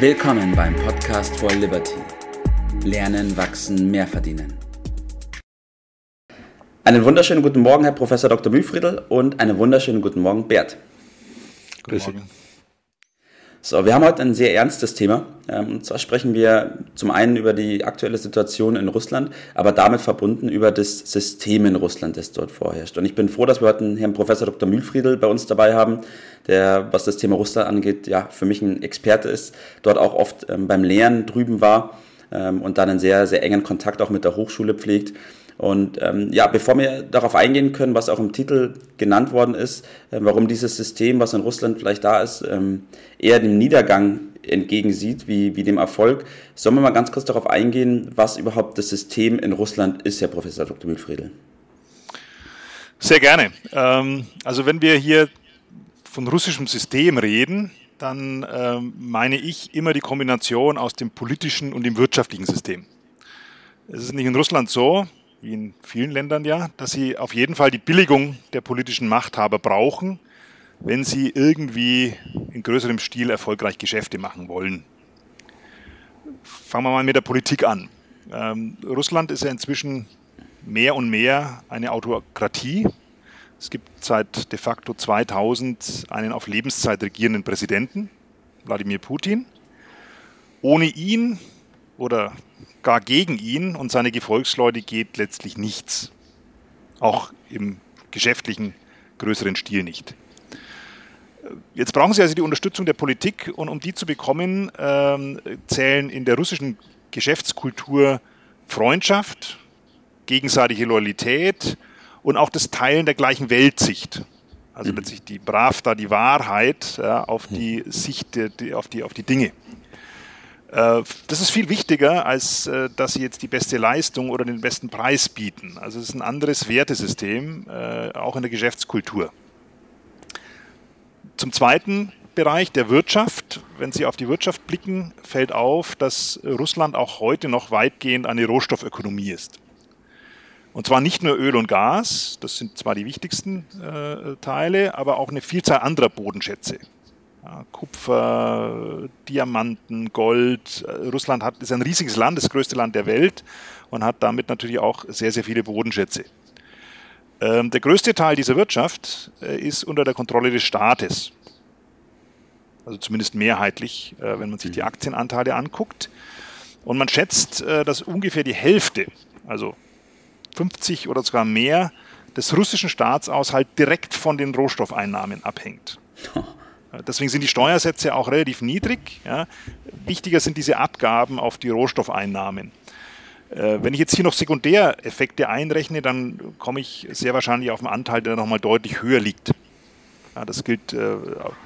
Willkommen beim Podcast for Liberty. Lernen, wachsen, mehr verdienen. Einen wunderschönen guten Morgen, Herr Professor Dr. Mühlfriedl und einen wunderschönen guten Morgen, Bert. Grüß Sie. So, wir haben heute ein sehr ernstes Thema. Ähm, und zwar sprechen wir zum einen über die aktuelle Situation in Russland, aber damit verbunden über das System in Russland, das dort vorherrscht. Und ich bin froh, dass wir heute Herrn Professor Dr. Mühlfriedl bei uns dabei haben, der, was das Thema Russland angeht, ja, für mich ein Experte ist, dort auch oft ähm, beim Lehren drüben war ähm, und dann einen sehr, sehr engen Kontakt auch mit der Hochschule pflegt. Und ähm, ja, bevor wir darauf eingehen können, was auch im Titel genannt worden ist, äh, warum dieses System, was in Russland vielleicht da ist, ähm, eher dem Niedergang entgegensieht wie, wie dem Erfolg, sollen wir mal ganz kurz darauf eingehen, was überhaupt das System in Russland ist, Herr Professor Dr. Mühlfriedl. Sehr gerne. Ähm, also wenn wir hier von russischem System reden, dann ähm, meine ich immer die Kombination aus dem politischen und dem wirtschaftlichen System. Es ist nicht in Russland so, wie in vielen Ländern ja, dass sie auf jeden Fall die Billigung der politischen Machthaber brauchen, wenn sie irgendwie in größerem Stil erfolgreich Geschäfte machen wollen. Fangen wir mal mit der Politik an. Ähm, Russland ist ja inzwischen mehr und mehr eine Autokratie. Es gibt seit de facto 2000 einen auf Lebenszeit regierenden Präsidenten, Wladimir Putin. Ohne ihn oder gar gegen ihn und seine Gefolgsleute geht letztlich nichts. Auch im geschäftlichen größeren Stil nicht. Jetzt brauchen Sie also die Unterstützung der Politik und um die zu bekommen, ähm, zählen in der russischen Geschäftskultur Freundschaft, gegenseitige Loyalität und auch das Teilen der gleichen Weltsicht. Also mhm. letztlich die Pravda, die Wahrheit ja, auf die Sicht, die, auf, die, auf die Dinge. Äh, das ist viel wichtiger, als äh, dass sie jetzt die beste Leistung oder den besten Preis bieten. Also es ist ein anderes Wertesystem, äh, auch in der Geschäftskultur. Zum zweiten Bereich der Wirtschaft. Wenn Sie auf die Wirtschaft blicken, fällt auf, dass Russland auch heute noch weitgehend eine Rohstoffökonomie ist. Und zwar nicht nur Öl und Gas, das sind zwar die wichtigsten Teile, aber auch eine Vielzahl anderer Bodenschätze. Kupfer, Diamanten, Gold. Russland hat, ist ein riesiges Land, das größte Land der Welt und hat damit natürlich auch sehr, sehr viele Bodenschätze. Ähm, der größte Teil dieser Wirtschaft äh, ist unter der Kontrolle des Staates. Also zumindest mehrheitlich, äh, wenn man sich die mhm. Aktienanteile anguckt. Und man schätzt, äh, dass ungefähr die Hälfte, also 50 oder sogar mehr, des russischen Staatshaushalts direkt von den Rohstoffeinnahmen abhängt. Deswegen sind die Steuersätze auch relativ niedrig. Ja. Wichtiger sind diese Abgaben auf die Rohstoffeinnahmen. Äh, wenn ich jetzt hier noch Sekundäreffekte einrechne, dann komme ich sehr wahrscheinlich auf einen Anteil, der nochmal deutlich höher liegt. Ja, das gilt äh,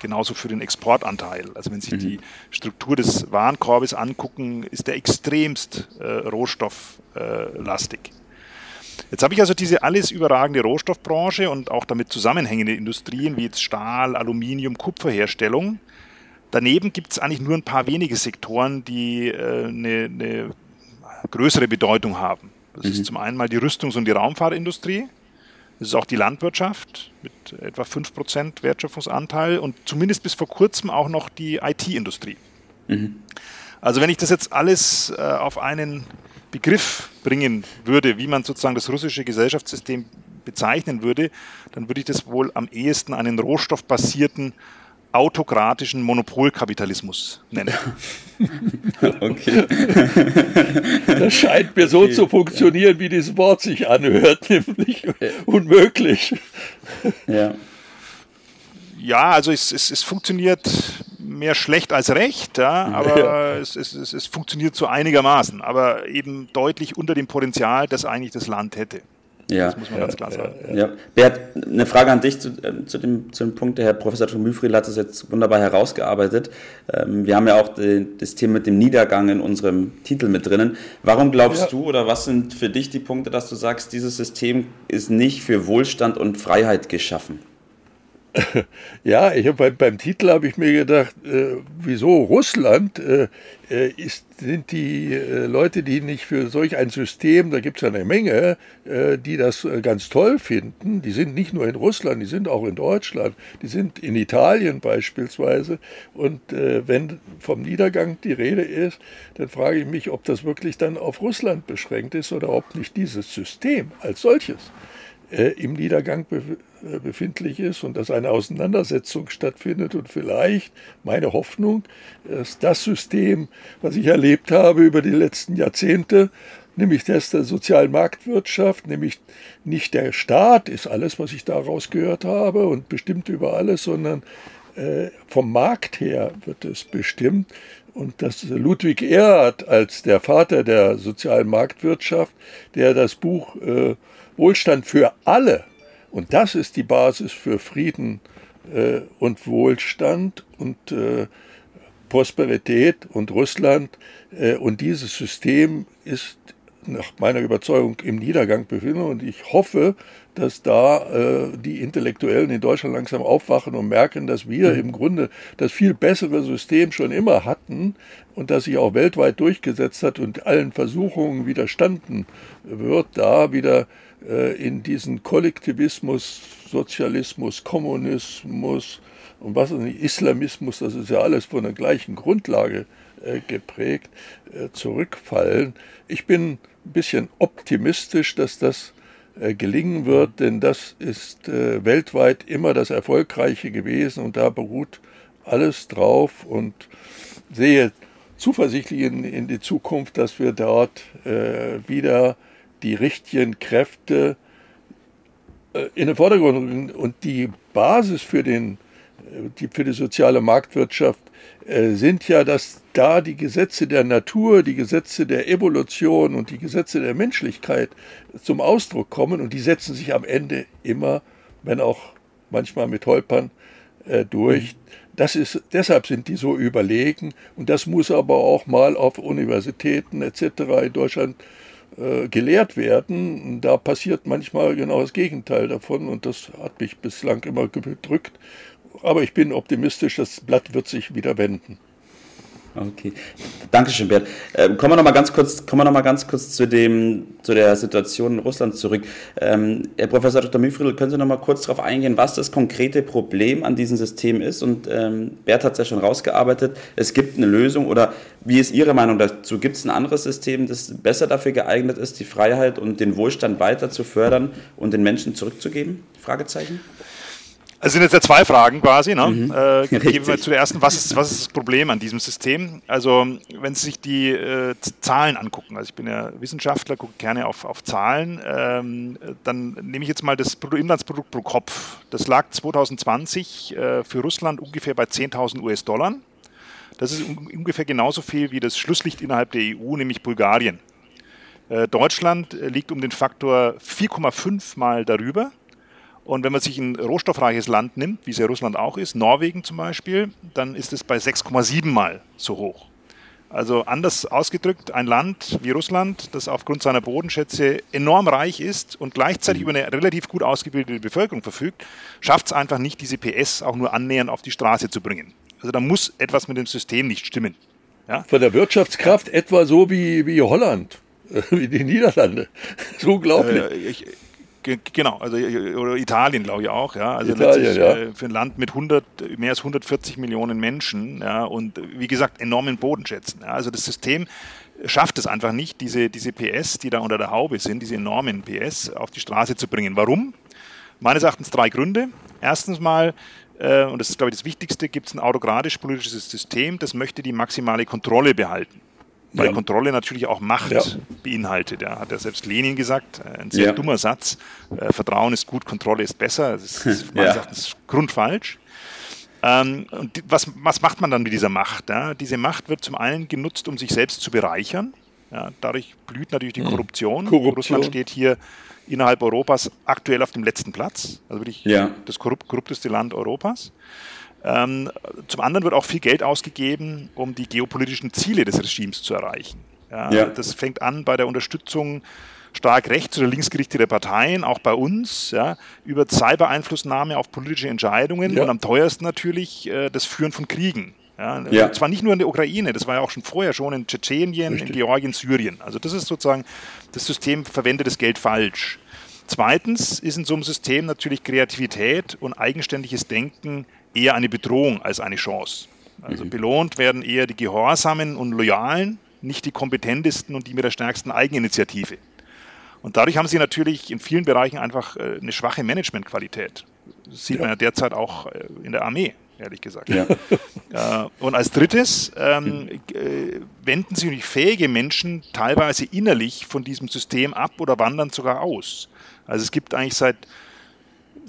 genauso für den Exportanteil. Also wenn Sie mhm. die Struktur des Warenkorbes angucken, ist der extremst äh, rohstofflastig. Jetzt habe ich also diese alles überragende Rohstoffbranche und auch damit zusammenhängende Industrien wie jetzt Stahl, Aluminium, Kupferherstellung. Daneben gibt es eigentlich nur ein paar wenige Sektoren, die äh, eine, eine größere Bedeutung haben. Das mhm. ist zum einen mal die Rüstungs- und die Raumfahrtindustrie. Das ist auch die Landwirtschaft mit etwa 5% Wertschöpfungsanteil und zumindest bis vor kurzem auch noch die IT-Industrie. Mhm. Also wenn ich das jetzt alles äh, auf einen Begriff bringen würde, wie man sozusagen das russische Gesellschaftssystem bezeichnen würde, dann würde ich das wohl am ehesten einen rohstoffbasierten autokratischen Monopolkapitalismus nennen. okay. Das scheint mir so okay. zu funktionieren, wie dieses Wort sich anhört, nämlich unmöglich. Ja. Ja, also es, es, es funktioniert mehr schlecht als recht, ja, aber ja. Es, es, es, es funktioniert so einigermaßen, aber eben deutlich unter dem Potenzial, das eigentlich das Land hätte. Ja, das muss man ja, ganz klar sagen. Ja, ja. Bert, eine Frage an dich zu, äh, zu, dem, zu dem Punkt. Der Herr Professor Mühlfried hat das jetzt wunderbar herausgearbeitet. Ähm, wir haben ja auch das Thema mit dem Niedergang in unserem Titel mit drinnen. Warum glaubst ja. du oder was sind für dich die Punkte, dass du sagst, dieses System ist nicht für Wohlstand und Freiheit geschaffen? Ja, ich hab beim, beim Titel habe ich mir gedacht, äh, wieso Russland äh, äh, ist, sind die äh, Leute, die nicht für solch ein System, da gibt es ja eine Menge, äh, die das äh, ganz toll finden. Die sind nicht nur in Russland, die sind auch in Deutschland, die sind in Italien beispielsweise. Und wenn vom Niedergang die Rede ist, dann frage ich mich, ob das wirklich dann auf Russland beschränkt ist oder ob nicht dieses System als solches im Niedergang äh, befindlich ist und dass eine Auseinandersetzung stattfindet und vielleicht meine Hoffnung, dass das System, was ich erlebt habe über die letzten Jahrzehnte, nämlich das der sozialen Marktwirtschaft, nämlich nicht der Staat ist alles, was ich daraus gehört habe und bestimmt über alles, sondern äh, vom Markt her wird es bestimmt. Und dass Ludwig Erhard als der Vater der sozialen Marktwirtschaft, der das Buch äh, Wohlstand für alle und das ist die Basis für Frieden äh, und Wohlstand und äh, Prosperität und Russland. Äh, und dieses System ist nach meiner Überzeugung im Niedergang befinden. Und ich hoffe, dass da äh, die Intellektuellen in Deutschland langsam aufwachen und merken, dass wir mhm. im Grunde das viel bessere System schon immer hatten und das sich auch weltweit durchgesetzt hat und allen Versuchungen widerstanden wird, da wieder äh, in diesen Kollektivismus, Sozialismus, Kommunismus und was nicht, Islamismus, das ist ja alles von der gleichen Grundlage äh, geprägt, äh, zurückfallen. Ich bin ein bisschen optimistisch, dass das gelingen wird, denn das ist weltweit immer das Erfolgreiche gewesen und da beruht alles drauf und sehe zuversichtlich in, in die Zukunft, dass wir dort wieder die richtigen Kräfte äh, in den Vordergrund rücken und die Basis für, den, äh, die, für die soziale Marktwirtschaft äh, sind ja, dass da die Gesetze der Natur, die Gesetze der Evolution und die Gesetze der Menschlichkeit zum Ausdruck kommen und die setzen sich am Ende immer, wenn auch manchmal mit Holpern, durch. Das ist, deshalb sind die so überlegen und das muss aber auch mal auf Universitäten etc. in Deutschland äh, gelehrt werden. Da passiert manchmal genau das Gegenteil davon und das hat mich bislang immer gedrückt. Aber ich bin optimistisch, das Blatt wird sich wieder wenden. Okay, Dankeschön, Bert. Ähm, kommen wir noch mal ganz kurz, kommen wir noch mal ganz kurz zu dem, zu der Situation in Russland zurück. Ähm, Herr Professor Dr. Müfriedl, können Sie noch mal kurz darauf eingehen, was das konkrete Problem an diesem System ist? Und ähm, Bert hat es ja schon rausgearbeitet. Es gibt eine Lösung oder wie ist Ihre Meinung dazu? Gibt es ein anderes System, das besser dafür geeignet ist, die Freiheit und den Wohlstand weiter zu fördern und den Menschen zurückzugeben? Fragezeichen. Also sind jetzt ja zwei Fragen quasi. Ne? Mhm. Äh, gehen wir zu der ersten. Was ist, was ist das Problem an diesem System? Also wenn Sie sich die äh, Zahlen angucken, also ich bin ja Wissenschaftler, gucke gerne auf, auf Zahlen, ähm, dann nehme ich jetzt mal das Bruttoinlandsprodukt pro Kopf. Das lag 2020 äh, für Russland ungefähr bei 10.000 US-Dollar. Das ist ungefähr genauso viel wie das Schlusslicht innerhalb der EU, nämlich Bulgarien. Äh, Deutschland äh, liegt um den Faktor 4,5 mal darüber. Und wenn man sich ein rohstoffreiches Land nimmt, wie es ja Russland auch ist, Norwegen zum Beispiel, dann ist es bei 6,7 Mal so hoch. Also anders ausgedrückt, ein Land wie Russland, das aufgrund seiner Bodenschätze enorm reich ist und gleichzeitig über eine relativ gut ausgebildete Bevölkerung verfügt, schafft es einfach nicht, diese PS auch nur annähernd auf die Straße zu bringen. Also da muss etwas mit dem System nicht stimmen. Ja? Von der Wirtschaftskraft etwa so wie, wie Holland, wie die Niederlande. So unglaublich. Äh, ich, Genau, also oder Italien glaube ich auch, ja. Also Italien, ja. Äh, für ein Land mit 100, mehr als 140 Millionen Menschen, ja, und wie gesagt enormen Bodenschätzen. Ja. Also das System schafft es einfach nicht, diese, diese PS, die da unter der Haube sind, diese enormen PS, auf die Straße zu bringen. Warum? Meines Erachtens drei Gründe. Erstens mal, äh, und das ist glaube ich das Wichtigste, gibt es ein autokratisch-politisches System, das möchte die maximale Kontrolle behalten weil ja. Kontrolle natürlich auch Macht ja. beinhaltet. Ja, hat ja selbst Lenin gesagt, ein sehr ja. dummer Satz. Äh, Vertrauen ist gut, Kontrolle ist besser. Das ist meines Erachtens grundfalsch. Ähm, und was, was macht man dann mit dieser Macht? Diese Macht wird zum einen genutzt, um sich selbst zu bereichern. Dadurch blüht natürlich die hm. Korruption. Korruption. Russland steht hier innerhalb Europas aktuell auf dem letzten Platz. Also wirklich das korrupt, korrupteste Land Europas. Ähm, zum anderen wird auch viel Geld ausgegeben, um die geopolitischen Ziele des Regimes zu erreichen. Ja, ja. Das fängt an bei der Unterstützung stark rechts- oder linksgerichtete Parteien, auch bei uns, ja, über Cyber-Einflussnahme auf politische Entscheidungen und am teuersten natürlich äh, das Führen von Kriegen. Ja, ja. Zwar nicht nur in der Ukraine, das war ja auch schon vorher schon in Tschetschenien, Richtig. in Georgien, Syrien. Also das ist sozusagen, das System verwendet das Geld falsch. Zweitens ist in so einem System natürlich Kreativität und eigenständiges Denken eher eine Bedrohung als eine Chance. Also mhm. belohnt werden eher die Gehorsamen und Loyalen, nicht die kompetentesten und die mit der stärksten Eigeninitiative. Und dadurch haben sie natürlich in vielen Bereichen einfach äh, eine schwache Managementqualität. Das sieht ja. man ja derzeit auch äh, in der Armee, ehrlich gesagt. Ja. Äh, und als drittes ähm, wenden sich fähige Menschen teilweise innerlich von diesem System ab oder wandern sogar aus. Also es gibt eigentlich seit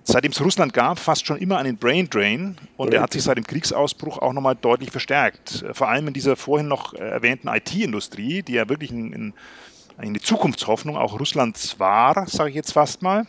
seitdem es Russland gab, fast schon immer einen Brain Drain und der hat sich seit dem Kriegsausbruch auch nochmal deutlich verstärkt. Vor allem in dieser vorhin noch erwähnten IT-Industrie, die ja wirklich ein, ein, eine Zukunftshoffnung auch Russlands war, sage ich jetzt fast mal.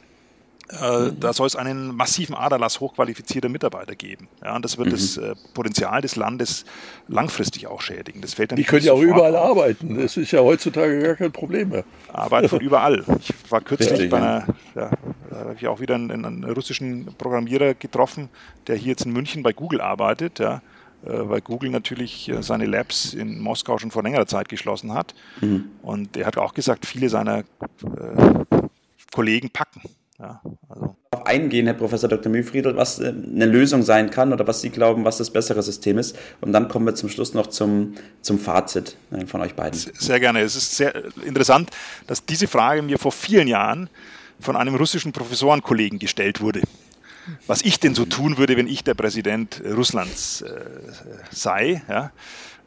Äh, mhm. Da soll es einen massiven Aderlass hochqualifizierter Mitarbeiter geben. Ja, und das wird mhm. das äh, Potenzial des Landes langfristig auch schädigen. Das fällt dann Die können ja auch überall auf. arbeiten. Das ist ja heutzutage gar kein Problem mehr. Arbeiten von überall. Ich war kürzlich Richtig, bei einer, ja, da habe ich auch wieder einen, einen, russischen Programmierer getroffen, der hier jetzt in München bei Google arbeitet. Ja äh, weil Google natürlich seine Labs in Moskau schon vor längerer Zeit geschlossen hat. Mhm. Und er hat auch gesagt, viele seiner äh, Kollegen packen. Ja, also. Auf eingehen, Herr Professor Dr. Mühlfriedl, was äh, eine Lösung sein kann oder was Sie glauben, was das bessere System ist. Und dann kommen wir zum Schluss noch zum, zum Fazit äh, von euch beiden. Sehr gerne. Es ist sehr interessant, dass diese Frage mir vor vielen Jahren von einem russischen Professorenkollegen gestellt wurde. Was ich denn so tun würde, wenn ich der Präsident Russlands äh, sei. Ja?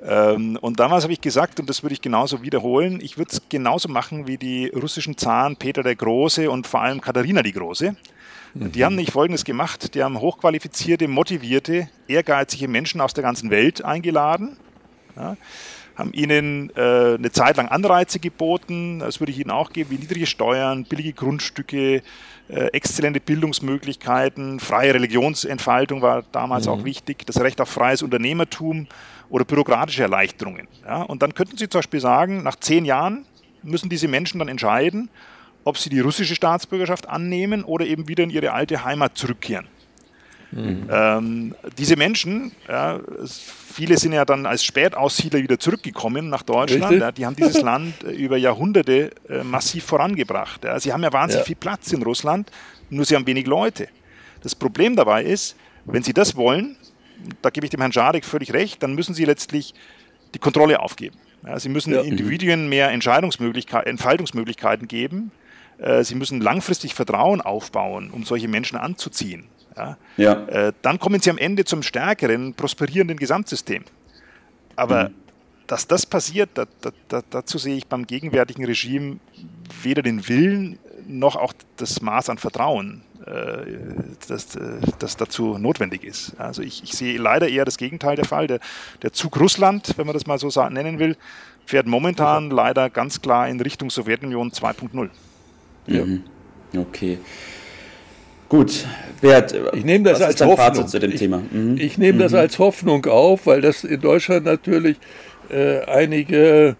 Ähm, und damals habe ich gesagt, und das würde ich genauso wiederholen, ich würde es genauso machen wie die russischen Zaren Peter der Große und vor allem Katharina die Große. Mhm. Die haben nicht Folgendes gemacht, die haben hochqualifizierte, motivierte, ehrgeizige Menschen aus der ganzen Welt eingeladen. Ja, haben ihnen äh, eine Zeit lang Anreize geboten, das würde ich ihnen auch geben, wie niedrige Steuern, billige Grundstücke, äh, exzellente Bildungsmöglichkeiten, freie Religionsentfaltung war damals mhm. auch wichtig, das Recht auf freies Unternehmertum oder bürokratische Erleichterungen. Ja? Und dann könnten Sie zum Beispiel sagen, nach zehn Jahren müssen diese Menschen dann entscheiden, ob sie die russische Staatsbürgerschaft annehmen oder eben wieder in ihre alte Heimat zurückkehren. Mhm. Ähm, diese Menschen, ja, viele sind ja dann als Spätaussiedler wieder zurückgekommen nach Deutschland, ja, die haben dieses Land äh, über Jahrhunderte äh, massiv vorangebracht. Ja. Sie haben ja wahnsinnig viel Platz in Russland, nur sie haben wenig Leute. Das Problem dabei ist, wenn sie das wollen, da gebe ich dem Herrn Schadek völlig recht, dann müssen Sie letztlich die Kontrolle aufgeben. Sie müssen. Individuen mehr Entscheidungsmöglichkeiten, Entfaltungsmöglichkeiten geben. Äh, Sie müssen langfristig Vertrauen aufbauen, um solche Menschen anzuziehen. Ja? ja. Äh, dann kommen Sie am Ende zum stärkeren, prosperierenden Gesamtsystem. Aber mhm. dass das passiert, da, da, da, dazu sehe ich beim gegenwärtigen Regime weder den Willen noch auch das Maß an Vertrauen. Äh, das, äh, das dazu notwendig ist. Also ich, ich, sehe leider eher das Gegenteil der Fall. Der, der Zug Russland, wenn man das mal so nennen will, fährt momentan ja. leider ganz klar in Richtung Sowjetunion 2.0. Ja. Mhm. Okay. Gut, Bert, ich nehme das als Hoffnung. zu dem ich, Thema? Mhm. Ich nehme mhm. das als Hoffnung auf, weil das in Deutschland natürlich äh, einige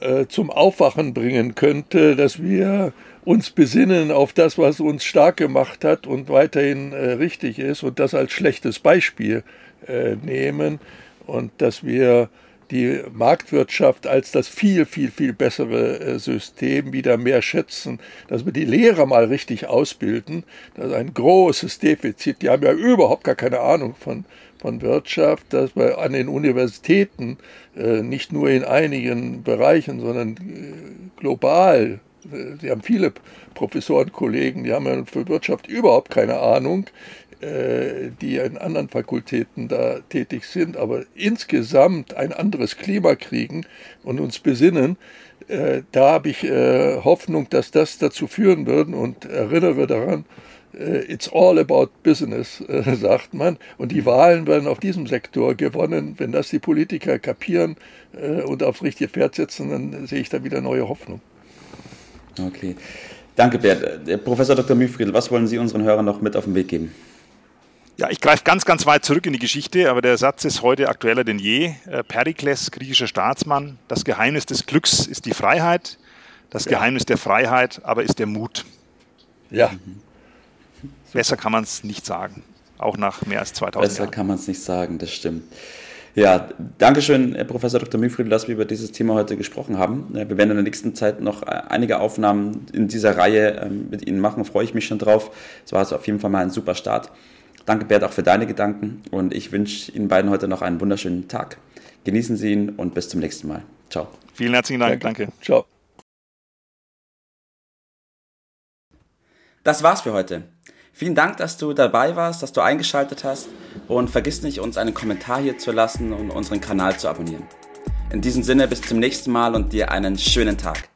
äh, zum Aufwachen bringen könnte, dass wir uns besinnen auf das, was uns stark gemacht hat und weiterhin äh, richtig ist und das als schlechtes Beispiel äh, nehmen und dass wir die Marktwirtschaft als das viel, viel, viel bessere äh, System wieder mehr schätzen, dass wir die Lehrer mal richtig ausbilden. Das ist ein großes Defizit. Die haben ja überhaupt gar keine Ahnung von, von Wirtschaft, dass wir an den Universitäten äh, nicht nur in einigen Bereichen, sondern äh, global Sie haben viele Professorenkollegen, die haben ja für Wirtschaft überhaupt keine Ahnung, die in anderen Fakultäten da tätig sind, aber insgesamt ein anderes Klima kriegen und uns besinnen. Äh, da habe ich äh, Hoffnung, dass das dazu führen wird und erinnere daran, It's all about business, sagt man. Und die Wahlen werden auf diesem Sektor gewonnen. Wenn das die Politiker kapieren und aufs richtige Pferd setzen, dann sehe ich da wieder neue Hoffnung. Okay. Danke, Bert. Äh, Professor Dr. Mühlfriedl, was wollen Sie unseren Hörern noch mit auf den Weg geben? Ja, ich greife ganz, ganz weit zurück in die Geschichte, aber der Satz ist heute aktueller denn je. Äh, Perikles, griechischer Staatsmann, das Geheimnis des Glücks ist die Freiheit. Das Geheimnis der Freiheit aber ist der Mut. Ja. Besser kann man es nicht sagen. Auch nach mehr als 2000 Besser Jahren. kann man es nicht sagen, das stimmt. Ja, Dankeschön, Herr Professor Dr. Mühlfried, dass wir über dieses Thema heute gesprochen haben. Wir werden in der nächsten Zeit noch einige Aufnahmen in dieser Reihe ähm, mit Ihnen machen, freue ich mich schon drauf. Es war also auf jeden Fall mal ein super Start. Danke, Bert, auch für deine Gedanken und ich wünsche Ihnen beiden heute noch einen wunderschönen Tag. Genießen Sie ihn und bis zum nächsten Mal. Ciao. Vielen herzlichen Dank. Danke. Danke. Ciao. Das war's für heute. Vielen Dank, dass du dabei warst, dass du eingeschaltet hast und vergiss nicht, uns einen Kommentar hier zu lassen und unseren Kanal zu abonnieren. In diesem Sinne, bis zum nächsten Mal und dir einen schönen Tag.